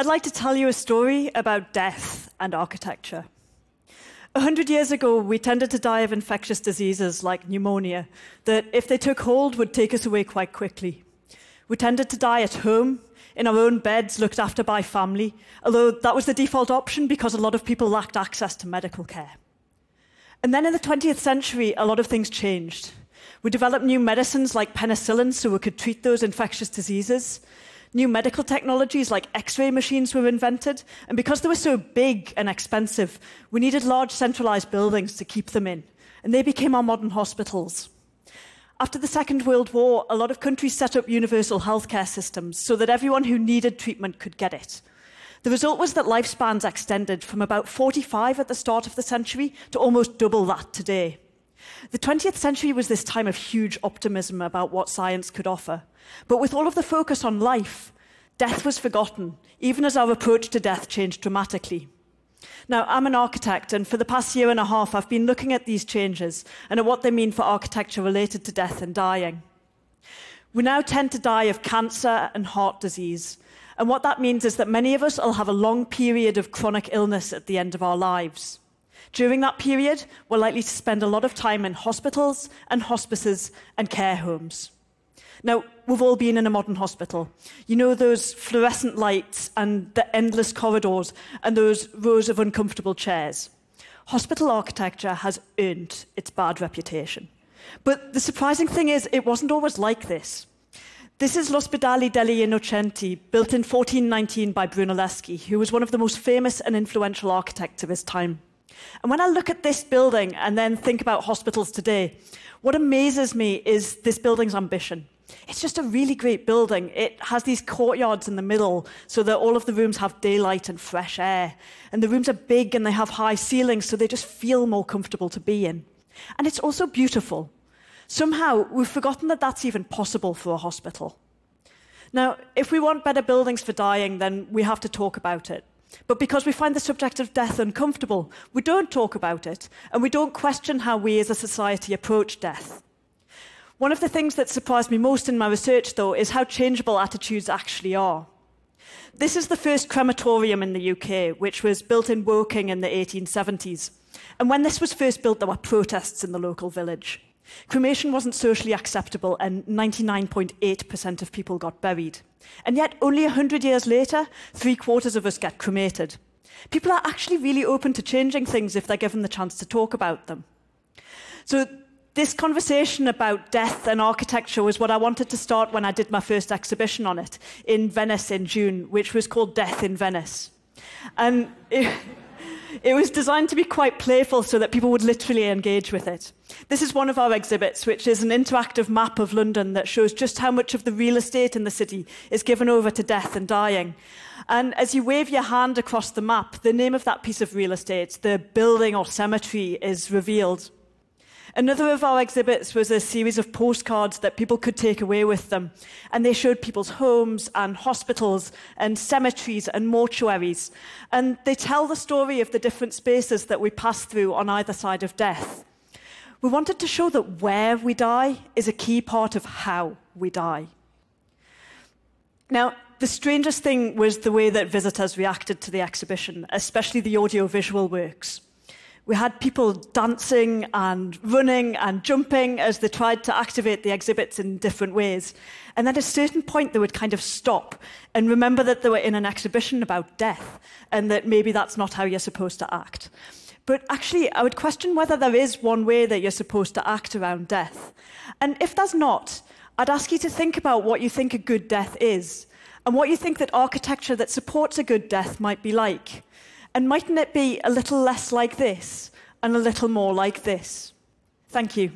I'd like to tell you a story about death and architecture. A hundred years ago, we tended to die of infectious diseases like pneumonia, that, if they took hold, would take us away quite quickly. We tended to die at home, in our own beds, looked after by family, although that was the default option because a lot of people lacked access to medical care. And then in the 20th century, a lot of things changed. We developed new medicines like penicillin so we could treat those infectious diseases. New medical technologies like x ray machines were invented, and because they were so big and expensive, we needed large centralized buildings to keep them in, and they became our modern hospitals. After the Second World War, a lot of countries set up universal healthcare systems so that everyone who needed treatment could get it. The result was that lifespans extended from about 45 at the start of the century to almost double that today. The 20th century was this time of huge optimism about what science could offer. But with all of the focus on life, death was forgotten, even as our approach to death changed dramatically. Now, I'm an architect, and for the past year and a half, I've been looking at these changes and at what they mean for architecture related to death and dying. We now tend to die of cancer and heart disease, and what that means is that many of us will have a long period of chronic illness at the end of our lives. During that period, we're likely to spend a lot of time in hospitals and hospices and care homes. Now, we've all been in a modern hospital. You know those fluorescent lights and the endless corridors and those rows of uncomfortable chairs. Hospital architecture has earned its bad reputation. But the surprising thing is, it wasn't always like this. This is L'Ospedale degli Innocenti, built in 1419 by Brunelleschi, who was one of the most famous and influential architects of his time. And when I look at this building and then think about hospitals today, what amazes me is this building's ambition. It's just a really great building. It has these courtyards in the middle so that all of the rooms have daylight and fresh air. And the rooms are big and they have high ceilings, so they just feel more comfortable to be in. And it's also beautiful. Somehow, we've forgotten that that's even possible for a hospital. Now, if we want better buildings for dying, then we have to talk about it. But because we find the subject of death uncomfortable, we don't talk about it, and we don't question how we as a society approach death. One of the things that surprised me most in my research, though, is how changeable attitudes actually are. This is the first crematorium in the UK, which was built in Woking in the 1870s. And when this was first built, there were protests in the local village. Cremation wasn't socially acceptable, and 99.8% of people got buried. And yet, only 100 years later, three quarters of us get cremated. People are actually really open to changing things if they're given the chance to talk about them. So, this conversation about death and architecture was what I wanted to start when I did my first exhibition on it in Venice in June, which was called Death in Venice. And it, it was designed to be quite playful so that people would literally engage with it. This is one of our exhibits, which is an interactive map of London that shows just how much of the real estate in the city is given over to death and dying. And as you wave your hand across the map, the name of that piece of real estate, the building or cemetery, is revealed. Another of our exhibits was a series of postcards that people could take away with them. And they showed people's homes and hospitals and cemeteries and mortuaries. And they tell the story of the different spaces that we pass through on either side of death. We wanted to show that where we die is a key part of how we die. Now, the strangest thing was the way that visitors reacted to the exhibition, especially the audiovisual works. We had people dancing and running and jumping as they tried to activate the exhibits in different ways. And at a certain point, they would kind of stop and remember that they were in an exhibition about death and that maybe that's not how you're supposed to act. But actually, I would question whether there is one way that you're supposed to act around death. And if there's not, I'd ask you to think about what you think a good death is and what you think that architecture that supports a good death might be like. And mightn't it be a little less like this and a little more like this? Thank you.